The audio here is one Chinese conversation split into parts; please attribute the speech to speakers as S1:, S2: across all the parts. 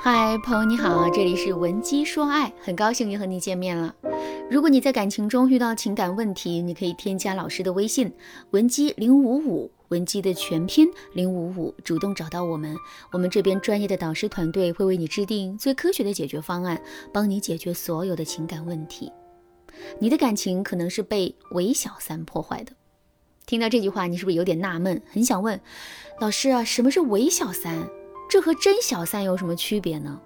S1: 嗨，朋友你好，这里是文姬说爱，很高兴又和你见面了。如果你在感情中遇到情感问题，你可以添加老师的微信文姬零五五，文姬的全拼零五五，主动找到我们，我们这边专业的导师团队会为你制定最科学的解决方案，帮你解决所有的情感问题。你的感情可能是被韦小三破坏的。听到这句话，你是不是有点纳闷，很想问老师啊，什么是韦小三？这和真小三有什么区别呢？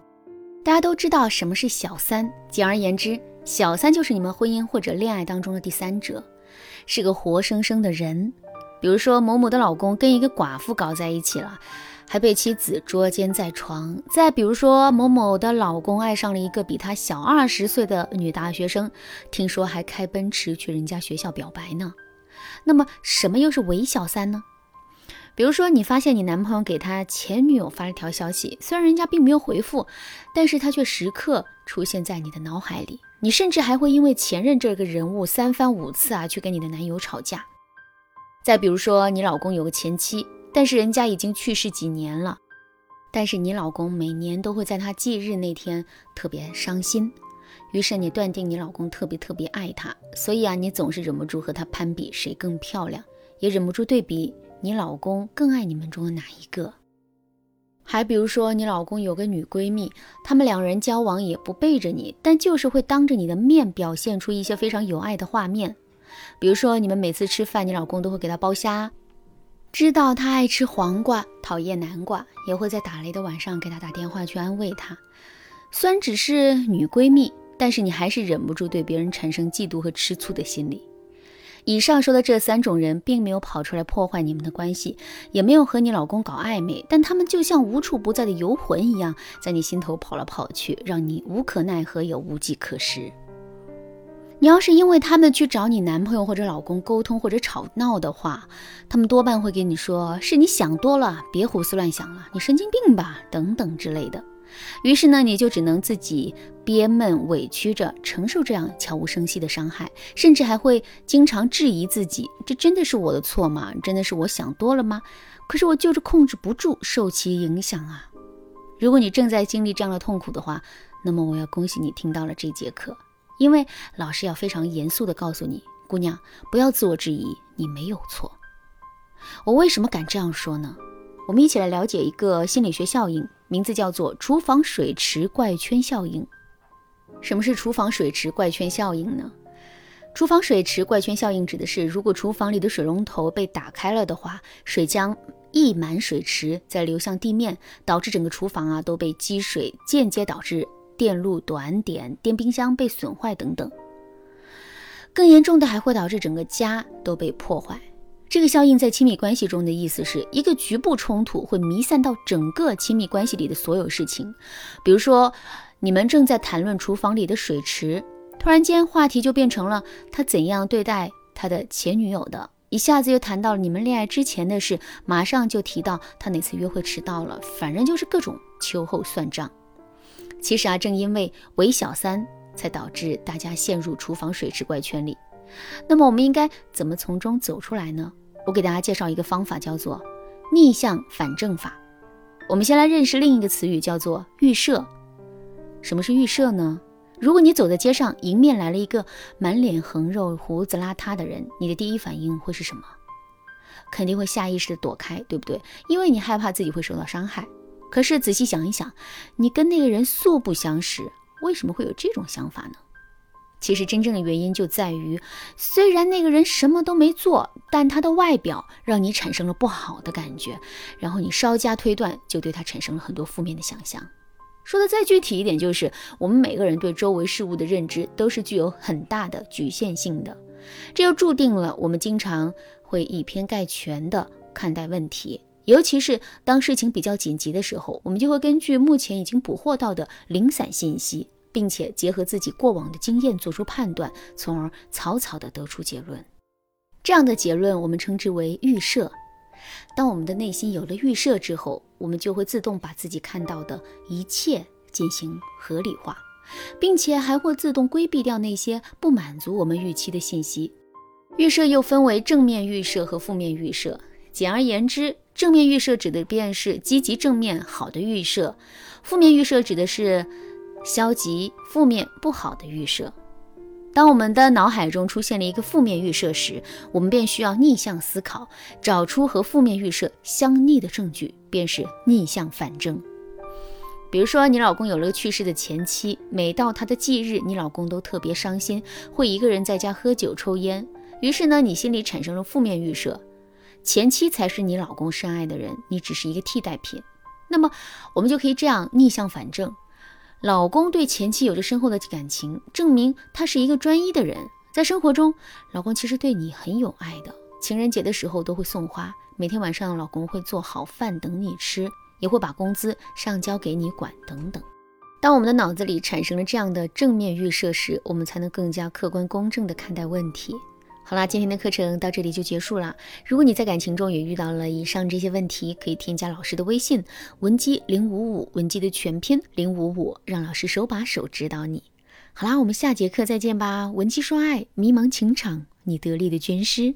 S1: 大家都知道什么是小三，简而言之，小三就是你们婚姻或者恋爱当中的第三者，是个活生生的人。比如说某某的老公跟一个寡妇搞在一起了，还被妻子捉奸在床；再比如说某某的老公爱上了一个比他小二十岁的女大学生，听说还开奔驰去人家学校表白呢。那么什么又是伪小三呢？比如说，你发现你男朋友给他前女友发了条消息，虽然人家并没有回复，但是他却时刻出现在你的脑海里。你甚至还会因为前任这个人物三番五次啊去跟你的男友吵架。再比如说，你老公有个前妻，但是人家已经去世几年了，但是你老公每年都会在他忌日那天特别伤心，于是你断定你老公特别特别爱他，所以啊，你总是忍不住和他攀比谁更漂亮，也忍不住对比。你老公更爱你们中的哪一个？还比如说，你老公有个女闺蜜，他们两人交往也不背着你，但就是会当着你的面表现出一些非常有爱的画面。比如说，你们每次吃饭，你老公都会给她剥虾，知道她爱吃黄瓜，讨厌南瓜，也会在打雷的晚上给她打电话去安慰她。虽然只是女闺蜜，但是你还是忍不住对别人产生嫉妒和吃醋的心理。以上说的这三种人，并没有跑出来破坏你们的关系，也没有和你老公搞暧昧，但他们就像无处不在的游魂一样，在你心头跑来跑去，让你无可奈何也无计可施。你要是因为他们去找你男朋友或者老公沟通或者吵闹的话，他们多半会给你说是你想多了，别胡思乱想了，你神经病吧，等等之类的。于是呢，你就只能自己憋闷、委屈着承受这样悄无声息的伤害，甚至还会经常质疑自己：这真的是我的错吗？真的是我想多了吗？可是我就是控制不住，受其影响啊！如果你正在经历这样的痛苦的话，那么我要恭喜你听到了这节课，因为老师要非常严肃地告诉你，姑娘，不要自我质疑，你没有错。我为什么敢这样说呢？我们一起来了解一个心理学效应。名字叫做厨房水池怪圈效应。什么是厨房水池怪圈效应呢？厨房水池怪圈效应指的是，如果厨房里的水龙头被打开了的话，水将溢满水池，再流向地面，导致整个厨房啊都被积水，间接导致电路短点、电冰箱被损坏等等。更严重的还会导致整个家都被破坏。这个效应在亲密关系中的意思是一个局部冲突会弥散到整个亲密关系里的所有事情。比如说，你们正在谈论厨房里的水池，突然间话题就变成了他怎样对待他的前女友的，一下子又谈到了你们恋爱之前的事，马上就提到他哪次约会迟到了，反正就是各种秋后算账。其实啊，正因为韦小三，才导致大家陷入厨房水池怪圈里。那么我们应该怎么从中走出来呢？我给大家介绍一个方法，叫做逆向反证法。我们先来认识另一个词语，叫做预设。什么是预设呢？如果你走在街上，迎面来了一个满脸横肉、胡子邋遢的人，你的第一反应会是什么？肯定会下意识的躲开，对不对？因为你害怕自己会受到伤害。可是仔细想一想，你跟那个人素不相识，为什么会有这种想法呢？其实真正的原因就在于，虽然那个人什么都没做，但他的外表让你产生了不好的感觉，然后你稍加推断，就对他产生了很多负面的想象。说的再具体一点，就是我们每个人对周围事物的认知都是具有很大的局限性的，这就注定了我们经常会以偏概全的看待问题，尤其是当事情比较紧急的时候，我们就会根据目前已经捕获到的零散信息。并且结合自己过往的经验做出判断，从而草草的得出结论。这样的结论我们称之为预设。当我们的内心有了预设之后，我们就会自动把自己看到的一切进行合理化，并且还会自动规避掉那些不满足我们预期的信息。预设又分为正面预设和负面预设。简而言之，正面预设指的便是积极正面好的预设，负面预设指的是消极负面不好的预设。当我们的脑海中出现了一个负面预设时，我们便需要逆向思考，找出和负面预设相逆的证据，便是逆向反证。比如说，你老公有了个去世的前妻，每到他的忌日，你老公都特别伤心，会一个人在家喝酒抽烟。于是呢，你心里产生了负面预设。前妻才是你老公深爱的人，你只是一个替代品。那么，我们就可以这样逆向反证：老公对前妻有着深厚的感情，证明他是一个专一的人。在生活中，老公其实对你很有爱的，情人节的时候都会送花，每天晚上老公会做好饭等你吃，也会把工资上交给你管等等。当我们的脑子里产生了这样的正面预设时，我们才能更加客观公正地看待问题。好啦，今天的课程到这里就结束了。如果你在感情中也遇到了以上这些问题，可以添加老师的微信文姬零五五，文姬的全拼零五五，让老师手把手指导你。好啦，我们下节课再见吧。文姬说爱，迷茫情场，你得力的军师。